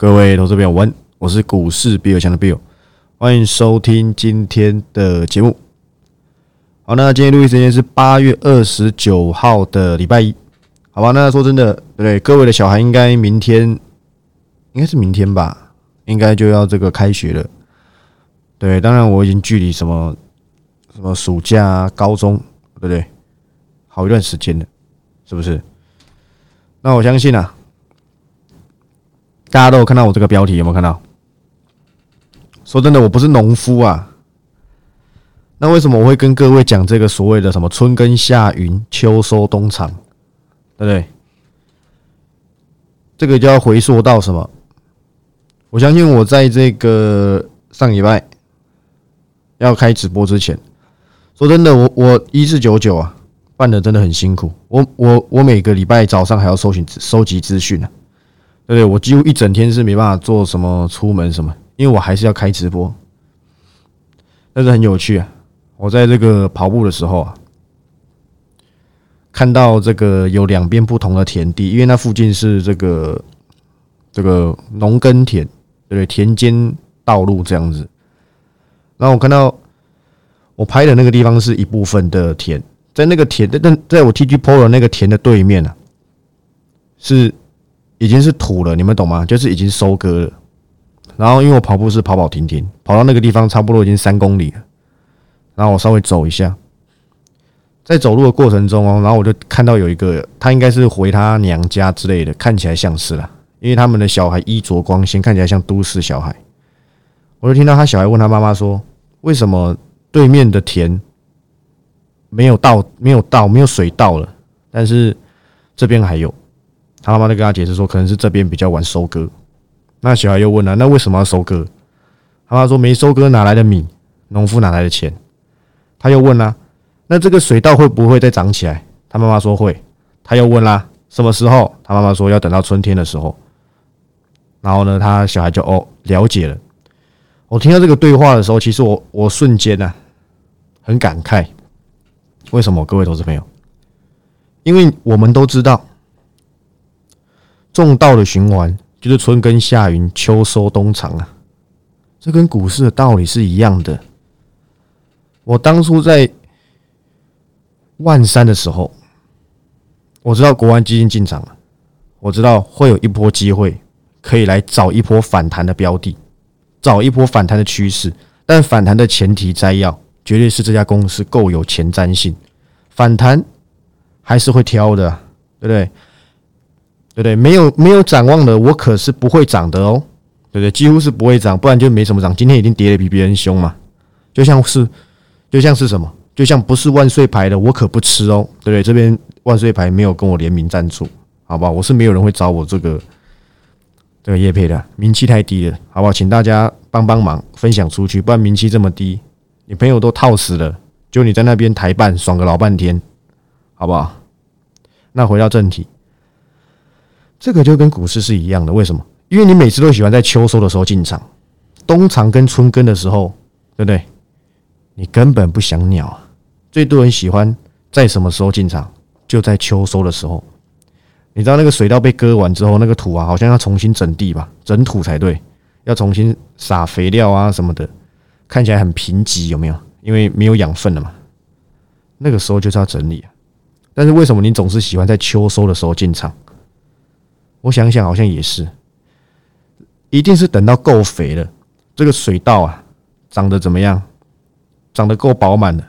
各位投资朋友，晚，我是股市比尔强的 Bill，欢迎收听今天的节目。好，那今天录音时间是八月二十九号的礼拜一，好吧？那说真的，对各位的小孩应该明天，应该是明天吧，应该就要这个开学了。对，当然我已经距离什么什么暑假、高中，对不对？好一段时间了，是不是？那我相信啊，大家都有看到我这个标题，有没有看到？说真的，我不是农夫啊。那为什么我会跟各位讲这个所谓的什么春耕夏耘秋收冬藏，对不对？这个就要回溯到什么？我相信我在这个上礼拜要开直播之前，说真的，我我一四九九啊，办的真的很辛苦。我我我每个礼拜早上还要搜寻收集资讯啊，对？我几乎一整天是没办法做什么出门什么，因为我还是要开直播，但是很有趣啊。我在这个跑步的时候啊，看到这个有两边不同的田地，因为那附近是这个这个农耕田，对？田间道路这样子。然后我看到我拍的那个地方是一部分的田，在那个田的，但在我 T G PO 的那个田的对面啊，是已经是土了，你们懂吗？就是已经收割了。然后因为我跑步是跑跑停停，跑到那个地方差不多已经三公里了。然后我稍微走一下，在走路的过程中哦，然后我就看到有一个，他应该是回他娘家之类的，看起来像是啦，因为他们的小孩衣着光鲜，看起来像都市小孩。我就听到他小孩问他妈妈说：“为什么对面的田没有稻，没有稻，没有水稻了？但是这边还有。”他妈妈就跟他解释说：“可能是这边比较晚收割。”那小孩又问了：“那为什么要收割？”他妈说：“没收割哪来的米？农夫哪来的钱？”他又问啦：“那这个水稻会不会再长起来？”他妈妈说会。他又问啦：“什么时候？”他妈妈说要等到春天的时候。然后呢，他小孩就哦了解了。我听到这个对话的时候，其实我我瞬间呢很感慨。为什么？各位投资朋友，因为我们都知道，种稻的循环就是春耕夏耘秋收冬藏啊，这跟股市的道理是一样的。我当初在万三的时候，我知道国安基金进场了，我知道会有一波机会可以来找一波反弹的标的，找一波反弹的趋势。但反弹的前提摘要，绝对是这家公司够有前瞻性。反弹还是会挑的，对不对？对不对？没有没有展望的，我可是不会涨的哦，对不对？几乎是不会涨，不然就没什么涨。今天已经跌的比别人凶嘛，就像是。就像是什么？就像不是万岁牌的，我可不吃哦，对不对？这边万岁牌没有跟我联名赞助，好不好？我是没有人会找我这个这个叶配的，名气太低了，好不好？请大家帮帮忙，分享出去，不然名气这么低，你朋友都套死了，就你在那边台办爽个老半天，好不好？那回到正题，这个就跟股市是一样的，为什么？因为你每次都喜欢在秋收的时候进场，冬藏跟春耕的时候，对不对？你根本不想鸟啊！最多人喜欢在什么时候进场？就在秋收的时候。你知道那个水稻被割完之后，那个土啊，好像要重新整地吧，整土才对，要重新撒肥料啊什么的，看起来很贫瘠，有没有？因为没有养分了嘛。那个时候就是要整理啊。但是为什么你总是喜欢在秋收的时候进场？我想想，好像也是，一定是等到够肥了，这个水稻啊，长得怎么样？长得够饱满的，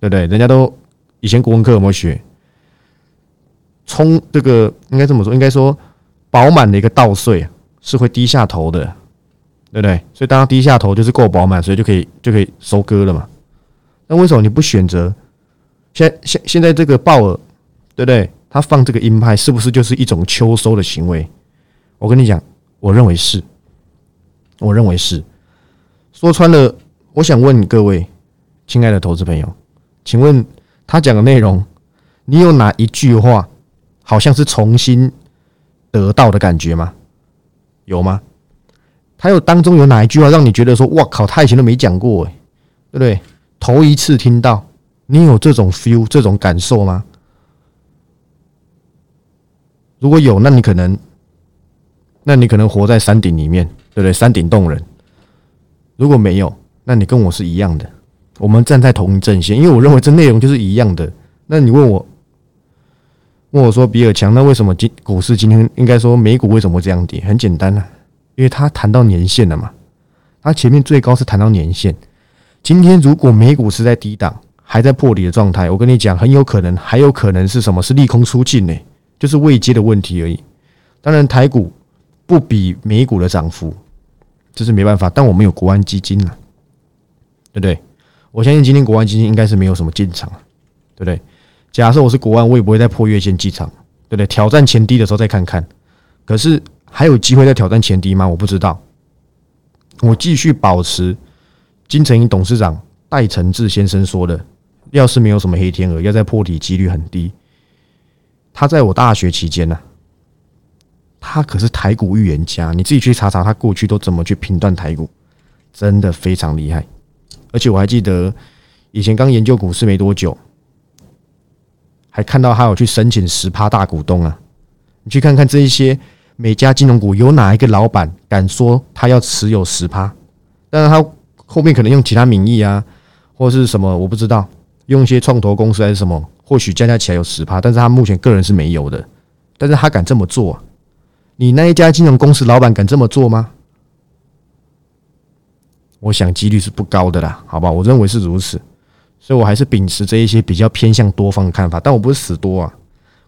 对不对？人家都以前国文课有没有学？冲这个应该这么说，应该说饱满的一个稻穗是会低下头的，对不对？所以当它低下头就是够饱满，所以就可以就可以收割了嘛。那为什么你不选择现现现在这个鲍尔，对不对？他放这个鹰派是不是就是一种秋收的行为？我跟你讲，我认为是，我认为是。说穿了。我想问各位，亲爱的投资朋友，请问他讲的内容，你有哪一句话好像是重新得到的感觉吗？有吗？他有当中有哪一句话让你觉得说，哇靠，他以前都没讲过，哎，对不对？头一次听到，你有这种 feel 这种感受吗？如果有，那你可能那你可能活在山顶里面，对不对？山顶洞人。如果没有，那你跟我是一样的，我们站在同一阵线，因为我认为这内容就是一样的。那你问我，问我说比尔强，那为什么今股市今天应该说美股为什么这样跌？很简单啊，因为它谈到年限了嘛，它前面最高是谈到年限。今天如果美股是在低档，还在破底的状态，我跟你讲，很有可能还有可能是什么？是利空出尽呢？就是未接的问题而已。当然，台股不比美股的涨幅，这是没办法。但我们有国安基金了，对不对？我相信今天国安基金应该是没有什么进场，对不对？假设我是国安，我也不会再破月线进场，对不对？挑战前低的时候再看看。可是还有机会再挑战前低吗？我不知道。我继续保持金城银董事长戴承志先生说的。要是没有什么黑天鹅，要在破底几率很低。他在我大学期间呢，他可是台股预言家，你自己去查查他过去都怎么去评断台股，真的非常厉害。而且我还记得以前刚研究股市没多久，还看到他有去申请十趴大股东啊。你去看看这一些每家金融股有哪一个老板敢说他要持有十趴？但是他后面可能用其他名义啊，或是什么，我不知道。用一些创投公司还是什么，或许加加起来有十趴，但是他目前个人是没有的。但是他敢这么做，你那一家金融公司老板敢这么做吗？我想几率是不高的啦，好吧，我认为是如此，所以我还是秉持这一些比较偏向多方的看法。但我不是死多啊，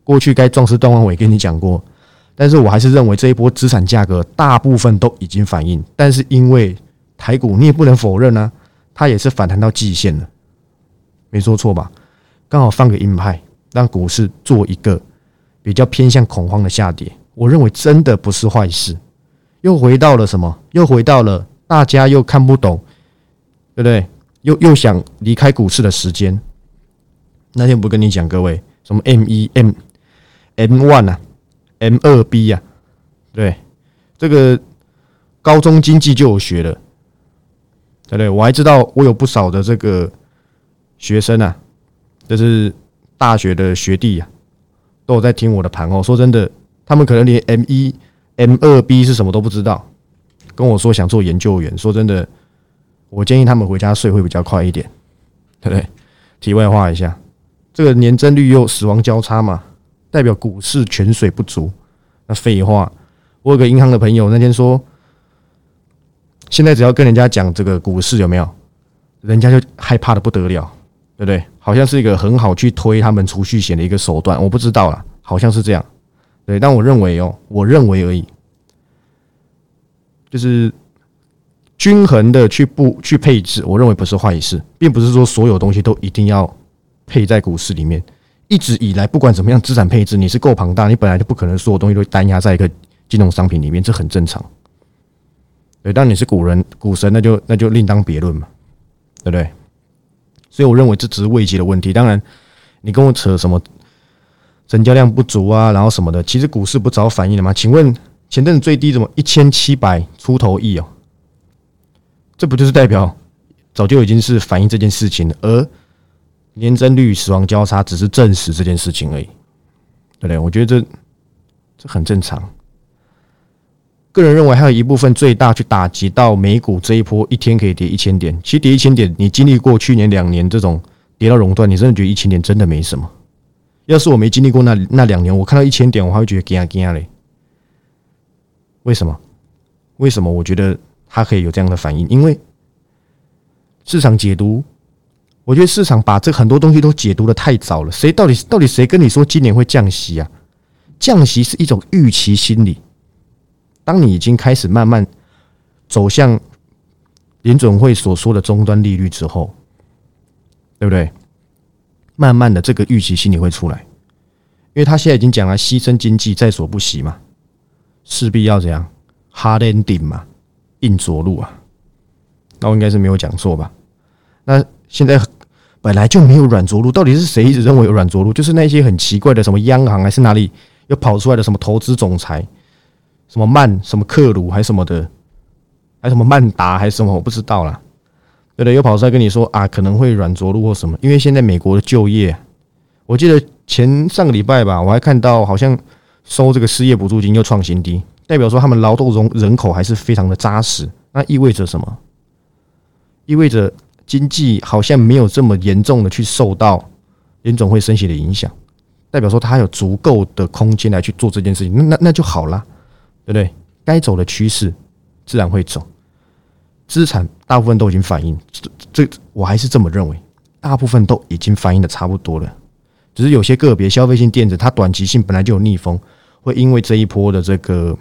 过去该壮士断腕，我也跟你讲过。但是我还是认为这一波资产价格大部分都已经反映，但是因为台股你也不能否认呢，它也是反弹到季线了。没说错吧？刚好放个鹰派，让股市做一个比较偏向恐慌的下跌。我认为真的不是坏事。又回到了什么？又回到了大家又看不懂，对不对？又又想离开股市的时间。那天不跟你讲，各位什么 M 一 M M one 啊，M 二 B 呀？对，这个高中经济就有学了，对不对？我还知道我有不少的这个。学生啊，这是大学的学弟啊，都有在听我的盘哦。说真的，他们可能连 M 一、M 二 B 是什么都不知道，跟我说想做研究员。说真的，我建议他们回家睡会比较快一点，对不对？题外话一下，这个年增率又死亡交叉嘛，代表股市泉水不足。那废话，我有个银行的朋友那天说，现在只要跟人家讲这个股市有没有，人家就害怕的不得了。对不对？好像是一个很好去推他们储蓄险的一个手段，我不知道啦，好像是这样。对，但我认为哦，我认为而已，就是均衡的去布去配置，我认为不是坏事，并不是说所有东西都一定要配在股市里面。一直以来，不管怎么样，资产配置你是够庞大，你本来就不可能所有东西都单压在一个金融商品里面，这很正常。对，但你是股人股神，那就那就另当别论嘛，对不对？所以我认为这只是未接的问题。当然，你跟我扯什么成交量不足啊，然后什么的，其实股市不早反应了吗？请问前阵子最低怎么一千七百出头亿哦？这不就是代表早就已经是反映这件事情了，而年增率、死亡交叉只是证实这件事情而已，对不对？我觉得这这很正常。个人认为，还有一部分最大去打击到美股这一波，一天可以跌一千点。其实跌一千点，你经历过去年两年这种跌到熔断，你真的觉得一千点真的没什么。要是我没经历过那那两年，我看到一千点，我还会觉得惊啊惊啊嘞。为什么？为什么？我觉得它可以有这样的反应，因为市场解读，我觉得市场把这很多东西都解读的太早了。谁到底到底谁跟你说今年会降息啊？降息是一种预期心理。当你已经开始慢慢走向联准会所说的终端利率之后，对不对？慢慢的，这个预期心理会出来，因为他现在已经讲了，牺牲经济在所不惜嘛，势必要怎样？hard ending 嘛，硬着陆啊。那我应该是没有讲错吧？那现在本来就没有软着陆，到底是谁一直认为有软着陆？就是那些很奇怪的什么央行还是哪里又跑出来的什么投资总裁？什么曼什么克鲁还什么的，还什么曼达还是什么，我不知道啦。对的，又跑出来跟你说啊，可能会软着陆或什么，因为现在美国的就业，我记得前上个礼拜吧，我还看到好像收这个失业补助金又创新低，代表说他们劳动人人口还是非常的扎实。那意味着什么？意味着经济好像没有这么严重的去受到联总会升息的影响，代表说它有足够的空间来去做这件事情。那那那就好了，对不对？该走的趋势自然会走，资产大部分都已经反映，这这我还是这么认为，大部分都已经反映的差不多了。只是有些个别消费性电子，它短期性本来就有逆风，会因为这一波的这个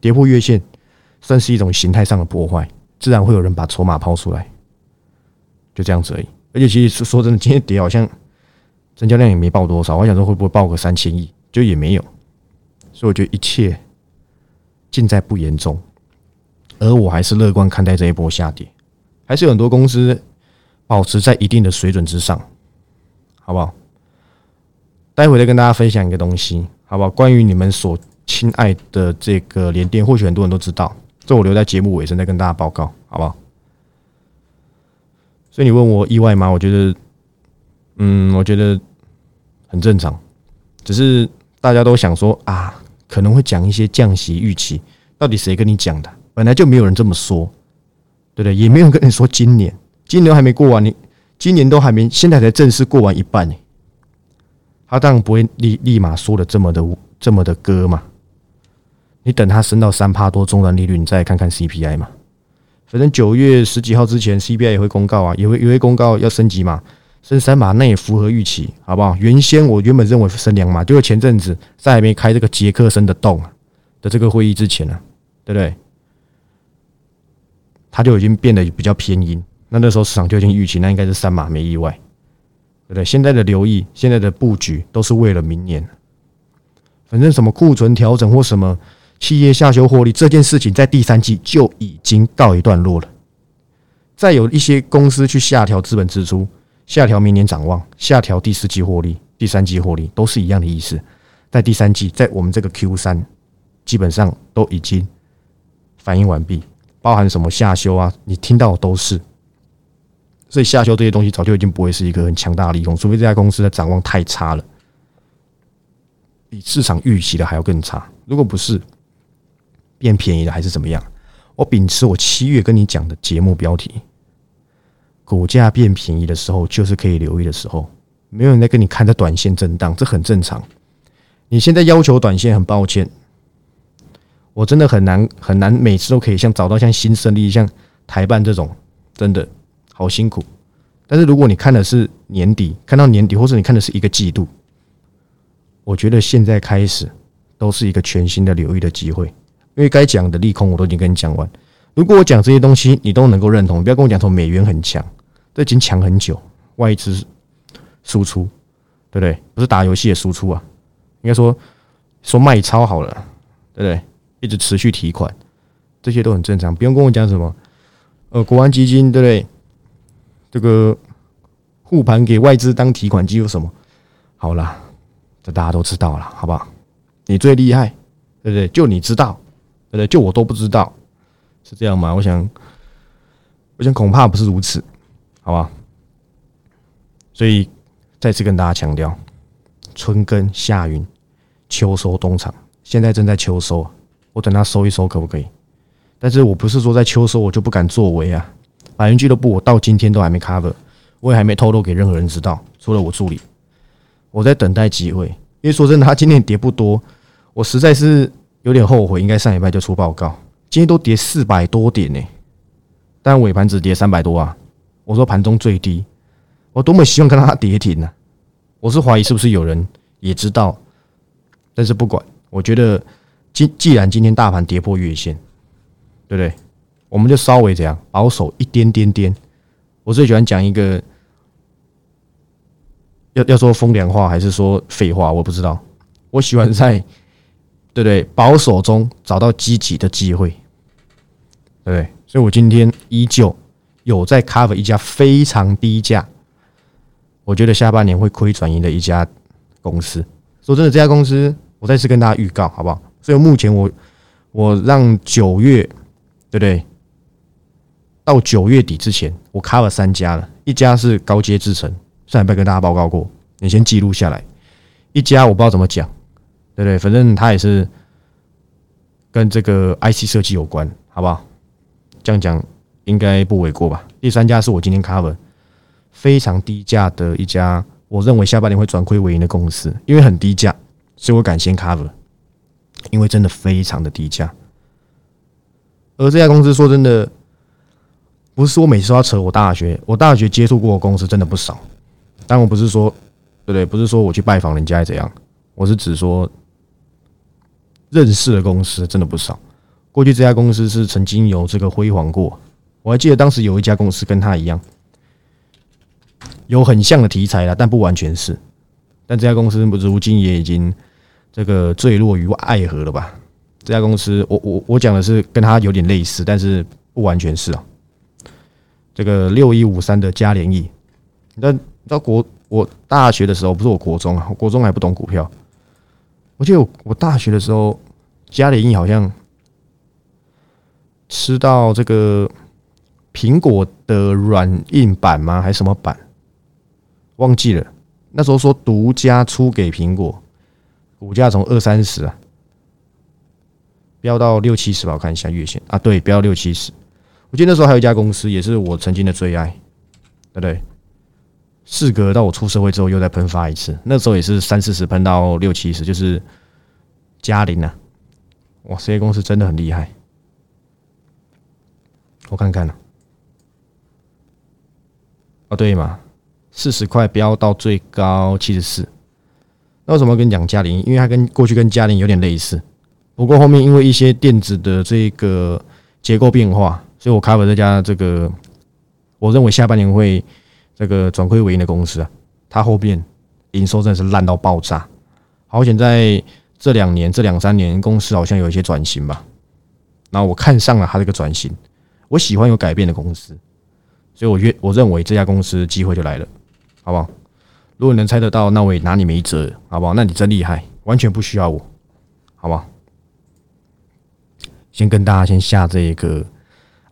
跌破月线，算是一种形态上的破坏，自然会有人把筹码抛出来，就这样子而已。而且其实说真的，今天跌好像成交量也没爆多少，我想说会不会爆个三千亿，就也没有。所以我觉得一切。尽在不严重，而我还是乐观看待这一波下跌，还是有很多公司保持在一定的水准之上，好不好？待会再跟大家分享一个东西，好不好？关于你们所亲爱的这个联电，或许很多人都知道，这我留在节目尾声再跟大家报告，好不好？所以你问我意外吗？我觉得，嗯，我觉得很正常，只是大家都想说啊。可能会讲一些降息预期，到底谁跟你讲的？本来就没有人这么说，对不对？也没有跟你说今年，今年还没过完，你今年都还没，现在才正式过完一半呢。他当然不会立立马说的这么的这么的割嘛。你等他升到三帕多终端利率，你再看看 CPI 嘛。反正九月十几号之前，CPI 也会公告啊，也会也会公告要升级嘛。升三码那也符合预期，好不好？原先我原本认为升两码，就是前阵子在还没开这个杰克森的洞的这个会议之前呢，对不对？它就已经变得比较偏阴。那那时候市场就已经预期，那应该是三码，没意外，对不对？现在的留意，现在的布局都是为了明年。反正什么库存调整或什么企业下修获利这件事情，在第三季就已经告一段落了。再有一些公司去下调资本支出。下调明年展望，下调第四季获利、第三季获利，都是一样的意思。在第三季，在我们这个 Q 三，基本上都已经反应完毕，包含什么下修啊，你听到的都是。所以下修这些东西，早就已经不会是一个很强大的利空，除非这家公司的展望太差了，比市场预期的还要更差。如果不是变便宜了，还是怎么样？我秉持我七月跟你讲的节目标题。股价变便宜的时候，就是可以留意的时候。没有人在跟你看着短线震荡，这很正常。你现在要求短线，很抱歉，我真的很难很难，每次都可以像找到像新胜利、像台办这种，真的好辛苦。但是如果你看的是年底，看到年底，或者你看的是一个季度，我觉得现在开始都是一个全新的留意的机会，因为该讲的利空我都已经跟你讲完。如果我讲这些东西你都能够认同，不要跟我讲说美元很强。这已经强很久，外资输出，对不对？不是打游戏的输出啊，应该说说卖超好了，对不对？一直持续提款，这些都很正常，不用跟我讲什么。呃，国安基金对不对？这个护盘给外资当提款机有什么？好啦，这大家都知道了，好不好？你最厉害，对不对？就你知道，对不对？就我都不知道，是这样吗？我想，我想恐怕不是如此。好吧，所以再次跟大家强调，春耕夏耘，秋收冬藏，现在正在秋收，我等它收一收可不可以？但是我不是说在秋收我就不敢作为啊，百元俱乐部我到今天都还没 cover，我也还没透露给任何人知道，除了我助理，我在等待机会。因为说真的，他今天跌不多，我实在是有点后悔，应该上礼拜就出报告，今天都跌四百多点呢，但尾盘只跌三百多啊。我说盘中最低，我多么希望看到它跌停呢？我是怀疑是不是有人也知道，但是不管，我觉得既既然今天大盘跌破月线，对不对？我们就稍微这样保守一点点点。我最喜欢讲一个，要要说风凉话还是说废话，我不知道。我喜欢在对不对保守中找到积极的机会，对不对？所以我今天依旧。有在 cover 一家非常低价，我觉得下半年会亏转盈的一家公司。说真的，这家公司我再次跟大家预告，好不好？所以目前我我让九月，对不对？到九月底之前，我 cover 三家了。一家是高阶制程，上礼拜跟大家报告过，你先记录下来。一家我不知道怎么讲，对不对？反正他也是跟这个 IC 设计有关，好不好？这样讲应该不为过吧？第三家是我今天 cover 非常低价的一家，我认为下半年会转亏为盈的公司，因为很低价，所以我敢先 cover，因为真的非常的低价。而这家公司说真的，不是我每次都要扯我大学，我大学接触过的公司真的不少。但我不是说，对不对？不是说我去拜访人家怎样，我是指说。认识的公司真的不少。过去这家公司是曾经有这个辉煌过，我还记得当时有一家公司跟他一样，有很像的题材啦，但不完全是。但这家公司如今也已经这个坠落于爱河了吧？这家公司，我我我讲的是跟他有点类似，但是不完全是啊。这个六一五三的嘉联益，你知道国我大学的时候不是我国中啊，我国中还不懂股票。我记得我大学的时候，嘉联益好像吃到这个苹果的软硬板吗？还是什么板？忘记了。那时候说独家出给苹果，股价从二三十啊，飙到六七十吧。我看一下月线啊，对，飙到六七十。我记得那时候还有一家公司，也是我曾经的最爱，对不对？事隔到我出社会之后，又再喷发一次。那时候也是三四十喷到六七十，就是嘉陵啊！哇，这些公司真的很厉害。我看看呢，哦对嘛，四十块飙到最高七十四。那为什么跟你讲嘉陵？因为它跟过去跟嘉陵有点类似，不过后面因为一些电子的这个结构变化，所以我 cover 这家这个，我认为下半年会。这个转亏为盈的公司啊，它后边营收真的是烂到爆炸。好险在这两年、这两三年，公司好像有一些转型吧。那我看上了它这个转型，我喜欢有改变的公司，所以我约我认为这家公司机会就来了，好不好？如果你能猜得到，那我也拿你没辙，好不好？那你真厉害，完全不需要我，好不好？先跟大家先下这一个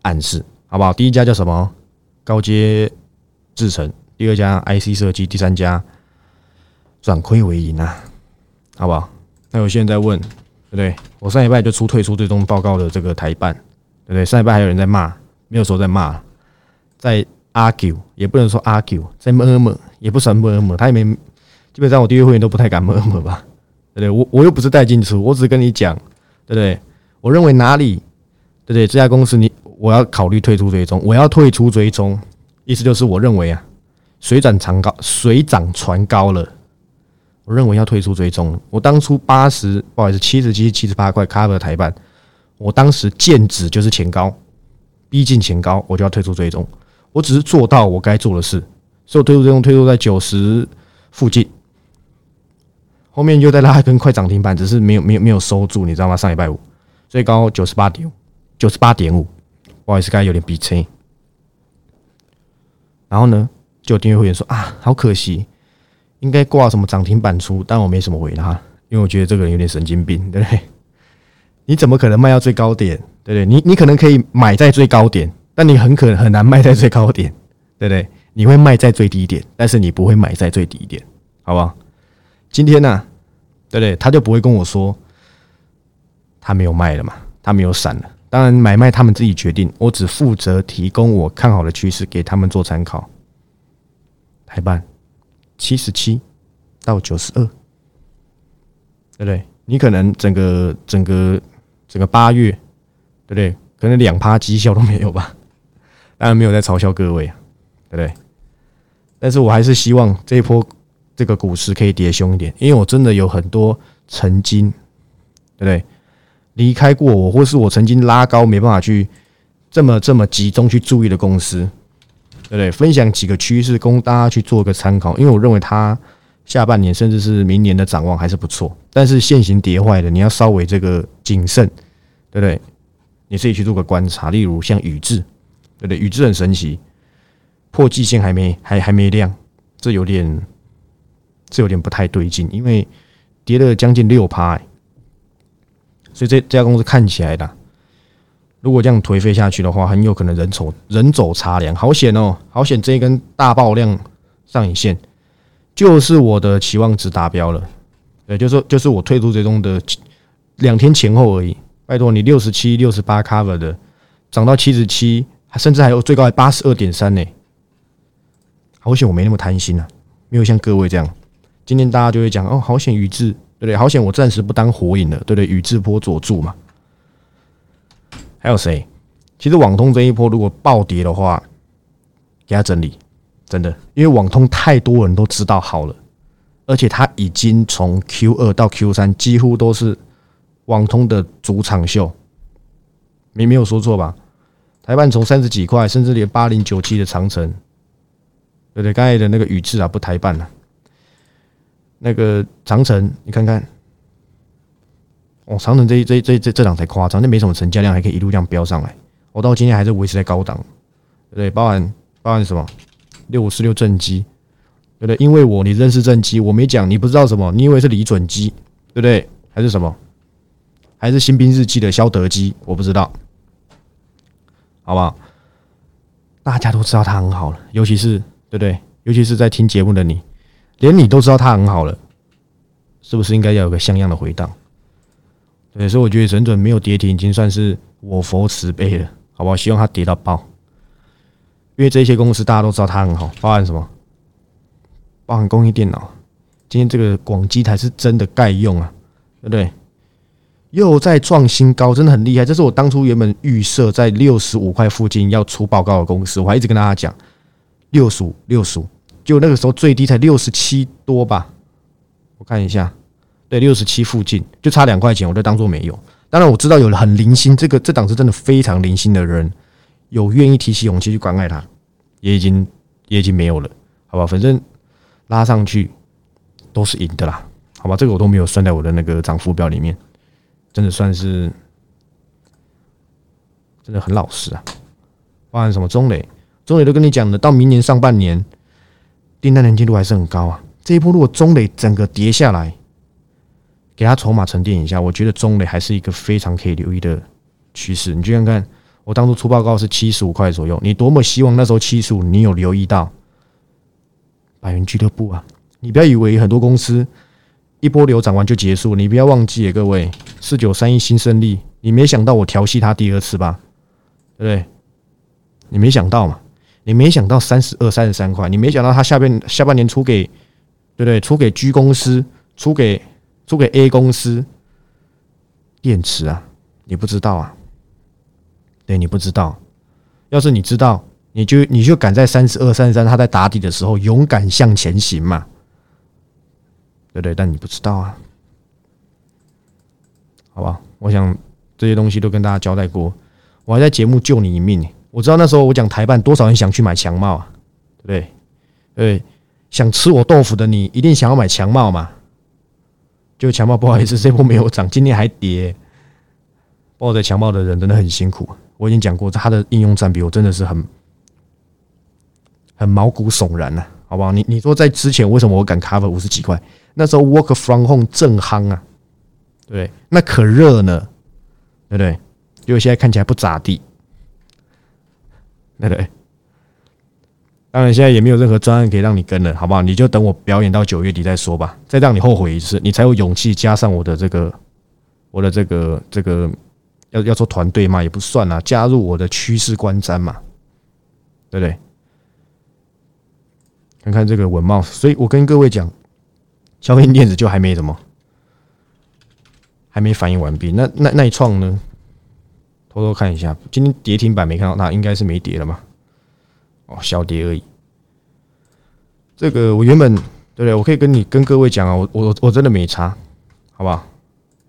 暗示，好不好？第一家叫什么？高阶。制成第二家 IC 设计，第三家转亏为盈啊，好不好？那有些人在问，对不对？我上礼拜就出退出最终报告的这个台办，对不对？上礼拜还有人在骂，没有说在骂，在 argue，也不能说 argue，在摸摸也不算摸摸他也没，基本上我订阅会员都不太敢摸摸吧，对不对？我我又不是带进出，我只是跟你讲，对不对？我认为哪里，对不对？这家公司你我要考虑退出追踪，我要退出追踪。意思就是，我认为啊，水涨船高，水涨船高了。我认为要退出追踪。我当初八十，不好意思，七十七、七十八块 cover 台版，我当时见指就是前高，逼近前高，我就要退出追踪。我只是做到我该做的事，所以我退出追踪，退出在九十附近。后面又在拉一根快涨停板，只是没有没有没有收住，你知道吗？上礼拜五最高九十八点九十八点五，不好意思，刚才有点逼车。然后呢，就有订阅会员说啊，好可惜，应该挂什么涨停板出，但我没什么回他，因为我觉得这个人有点神经病，对不对？你怎么可能卖到最高点？对不对？你你可能可以买在最高点，但你很可能很难卖在最高点，对不对？你会卖在最低点，但是你不会买在最低点，好不好？今天呢，对不对？他就不会跟我说他没有卖了嘛，他没有闪了。当然，买卖他们自己决定，我只负责提供我看好的趋势给他们做参考。台办七十七到九十二，对不对？你可能整个整个整个八月，对不对？可能两趴绩效都没有吧？当然没有在嘲笑各位，对不对？但是我还是希望这一波这个股市可以跌凶一点，因为我真的有很多曾经，对不对？离开过我，或是我曾经拉高没办法去这么这么集中去注意的公司，对不对？分享几个趋势供大家去做个参考，因为我认为它下半年甚至是明年的展望还是不错。但是现行跌坏的，你要稍微这个谨慎，对不对？你自己去做个观察。例如像宇智，对不对？宇智很神奇，破季线还没还还没亮，这有点这有点不太对劲，因为跌了将近六趴。所以这这家公司看起来的，如果这样颓废下去的话，很有可能人走人走茶凉，好险哦，好险！这一根大爆量上影线，就是我的期望值达标了。对，就是说，就是我退出追踪的两天前后而已，拜托你六十七、六十八 cover 的，涨到七十七，甚至还有最高还八十二点三呢。好险我没那么贪心啊，没有像各位这样。今天大家就会讲哦，好险宇智，对不对？好险我暂时不当火影了，对不对？宇智波佐助嘛。还有谁？其实网通这一波如果暴跌的话，给他整理，真的，因为网通太多人都知道好了，而且它已经从 Q 二到 Q 三几乎都是。网通的主场秀，没没有说错吧？台办从三十几块，甚至连八零九七的长城，对对，刚才的那个宇智啊，不台办了。那个长城，你看看，哦，长城这这这这这档才夸张，那没什么成交量，还可以一路这样飙上来。我到今天还是维持在高档，对不对？包含包含什么？六五四六正机，对不对？因为我你认识正机，我没讲，你不知道什么？你以为是李准基，对不对？还是什么？还是新兵日记的肖德基，我不知道，好不好？大家都知道他很好了，尤其是对不对？尤其是在听节目的你，连你都知道他很好了，是不是应该要有个像样的回档？对，所以我觉得整准没有跌停，已经算是我佛慈悲了，好不好？希望他跌到爆，因为这些公司大家都知道他很好，包含什么？包含工艺电脑，今天这个广基台是真的盖用啊，对不对？又在创新高，真的很厉害。这是我当初原本预设在六十五块附近要出报告的公司，我还一直跟大家讲六十五、六十五，就那个时候最低才六十七多吧。我看一下，对，六十七附近就差两块钱，我就当做没有。当然我知道有很零星，这个这档是真的非常零星的人，有愿意提起勇气去关爱他，也已经也已经没有了，好吧？反正拉上去都是赢的啦，好吧？这个我都没有算在我的那个涨幅表里面。真的算是真的很老实啊！包含什么中磊，中磊都跟你讲的，到明年上半年订单能见度还是很高啊。这一波如果中磊整个跌下来，给他筹码沉淀一下，我觉得中磊还是一个非常可以留意的趋势。你去看看，我当初出报告是七十五块左右，你多么希望那时候七十五，你有留意到百元俱乐部啊？你不要以为很多公司。一波流涨完就结束，你不要忘记，各位四九三一新胜利，你没想到我调戏他第二次吧？对不对？你没想到嘛？你没想到三十二、三十三块，你没想到他下边下半年出给，对不对？出给 G 公司，出给出给 A 公司电池啊？你不知道啊？对你不知道，要是你知道，你就你就敢在三十二、三十三他在打底的时候勇敢向前行嘛？对不对，但你不知道啊，好吧？我想这些东西都跟大家交代过，我还在节目救你一命。我知道那时候我讲台办，多少人想去买强帽啊？对不对？对，想吃我豆腐的你，一定想要买强帽嘛？就强帽，不好意思，这波没有涨，今天还跌。抱着强帽的人真的很辛苦。我已经讲过，他的应用占比，我真的是很很毛骨悚然呐，好不好？你你说在之前为什么我敢 cover 五十几块？那时候 work from home 正夯啊，对，那可热呢，对不对？因为现在看起来不咋地，对不对？当然现在也没有任何专案可以让你跟了，好不好？你就等我表演到九月底再说吧，再让你后悔一次，你才有勇气加上我的这个，我的这个这个要要做团队嘛，也不算啊，加入我的趋势观瞻嘛，对不对？看看这个文茂，所以我跟各位讲。消费电子就还没什么，还没反应完毕。那那那一创呢？偷偷看一下，今天跌停板没看到，那应该是没跌了嘛？哦，小跌而已。这个我原本对不对？我可以跟你跟各位讲啊，我我我真的没差，好不好？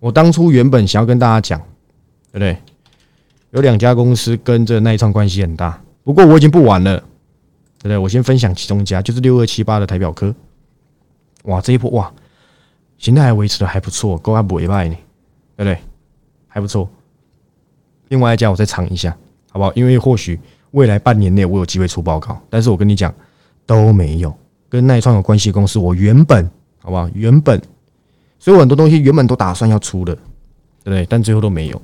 我当初原本想要跟大家讲，对不对？有两家公司跟这那一创关系很大，不过我已经不玩了，对不对？我先分享其中一家，就是六二七八的台表科。哇，这一波哇，形态还维持的还不错，够还不委败呢，对不对？还不错。另外一家我再尝一下，好不好？因为或许未来半年内我有机会出报告，但是我跟你讲都没有跟耐创有关系的公司，我原本好不好？原本，所以很多东西原本都打算要出的，对不对？但最后都没有。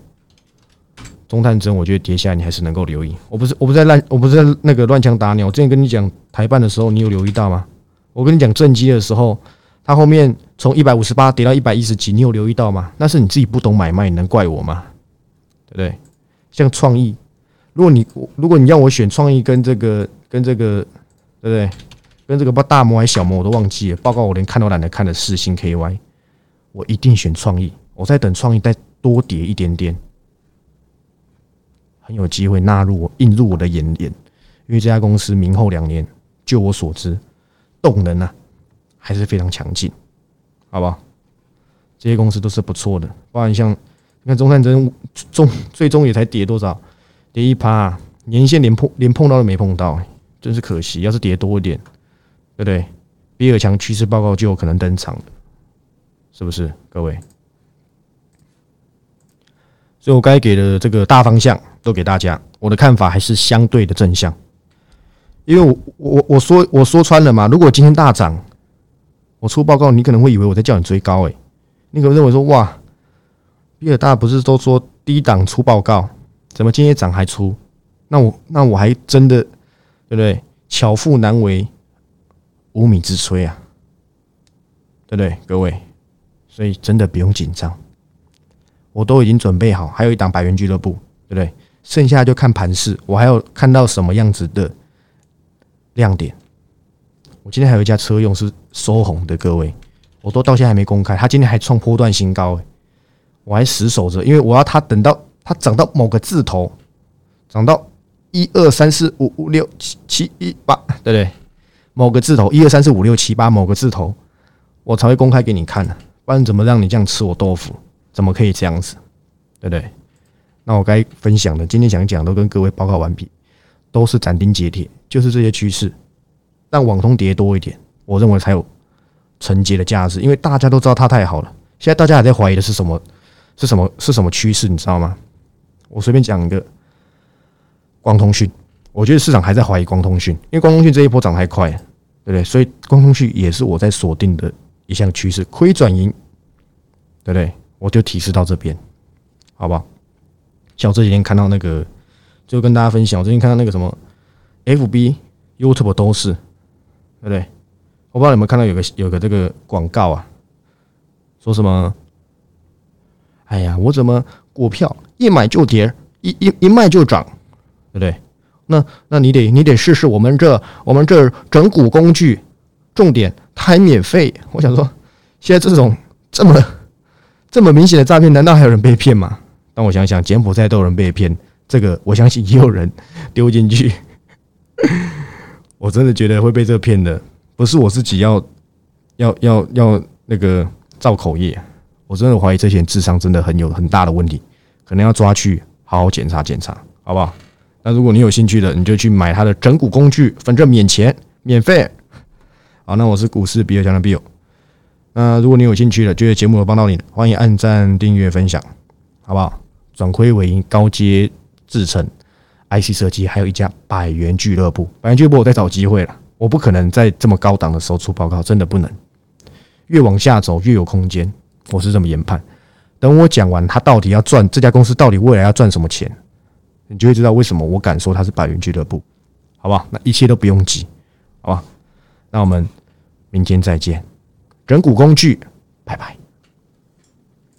中探针，我觉得跌下来你还是能够留意。我不是我不是在乱我不是在那个乱枪打鸟。我之前跟你讲台办的时候，你有留意到吗？我跟你讲正机的时候，它后面从一百五十八跌到一百一十几，你有留意到吗？那是你自己不懂买卖，你能怪我吗？对不对？像创意，如果你如果你要我选创意跟这个跟这个，对不对？跟这个不大模还是小模我都忘记了。报告我连看都懒得看的四星 KY，我一定选创意。我在等创意再多跌一点点，很有机会纳入我映入我的眼帘。因为这家公司明后两年，就我所知，动能啊还是非常强劲，好不好？这些公司都是不错的，包含像你看中山真中最终也才跌多少，跌一趴，年线连碰连碰到都没碰到，真是可惜。要是跌多一点，对不对？比尔强趋势报告就有可能登场了，是不是？各位，所以我该给的这个大方向都给大家，我的看法还是相对的正向。因为我我我说我说穿了嘛，如果今天大涨，出报告，你可能会以为我在叫你追高，诶，你可能认为说哇，比尔大不是都说低档出报告，怎么今天涨还出？那我那我还真的对不对？巧妇难为无米之炊啊，对不对，各位？所以真的不用紧张，我都已经准备好，还有一档百元俱乐部，对不对？剩下就看盘势，我还要看到什么样子的。亮点，我今天还有一家车用是收红的，各位，我都到现在还没公开，它今天还创波段新高，我还死守着，因为我要它等到它涨到某个字头，涨到一二三四五五六七七一八，对不对？某个字头一二三四五六七八某个字头，我才会公开给你看的，不然怎么让你这样吃我豆腐？怎么可以这样子？对不对？那我该分享的，今天想讲都跟各位报告完毕，都是斩钉截铁。就是这些趋势，但网通跌多一点，我认为才有承接的价值，因为大家都知道它太好了。现在大家还在怀疑的是什么？是什么？是什么趋势？你知道吗？我随便讲一个，光通讯。我觉得市场还在怀疑光通讯，因为光通讯这一波涨太快，对不对？所以光通讯也是我在锁定的一项趋势，亏转盈，对不对？我就提示到这边，好不好？像我这几天看到那个，就跟大家分享，我最近看到那个什么。F B、YouTube 都是，对不对？我不知道有没有看到有个有个这个广告啊，说什么？哎呀，我怎么股票一买就跌，一一一卖就涨，对不对？那那你得你得试试我们这我们这整股工具，重点它还免费。我想说，现在这种这么这么明显的诈骗，难道还有人被骗吗？但我想想，柬埔寨都有人被骗，这个我相信也有人丢进去。我真的觉得会被这骗的，不是我自己要要要要那个造口业，我真的怀疑这些人智商真的很有很大的问题，可能要抓去好好检查检查，好不好？那如果你有兴趣的，你就去买他的整蛊工具，反正免钱免费。好，那我是股市比尔强的 Bill。那如果你有兴趣的，觉得节目有帮到你，欢迎按赞、订阅、分享，好不好？转亏为盈，高阶制成。IC 设计还有一家百元俱乐部，百元俱乐部我在找机会了，我不可能在这么高档的时候出报告，真的不能。越往下走越有空间，我是这么研判。等我讲完，他到底要赚这家公司到底未来要赚什么钱，你就会知道为什么我敢说它是百元俱乐部，好不好？那一切都不用急，好吧？那我们明天再见，整股工具，拜拜。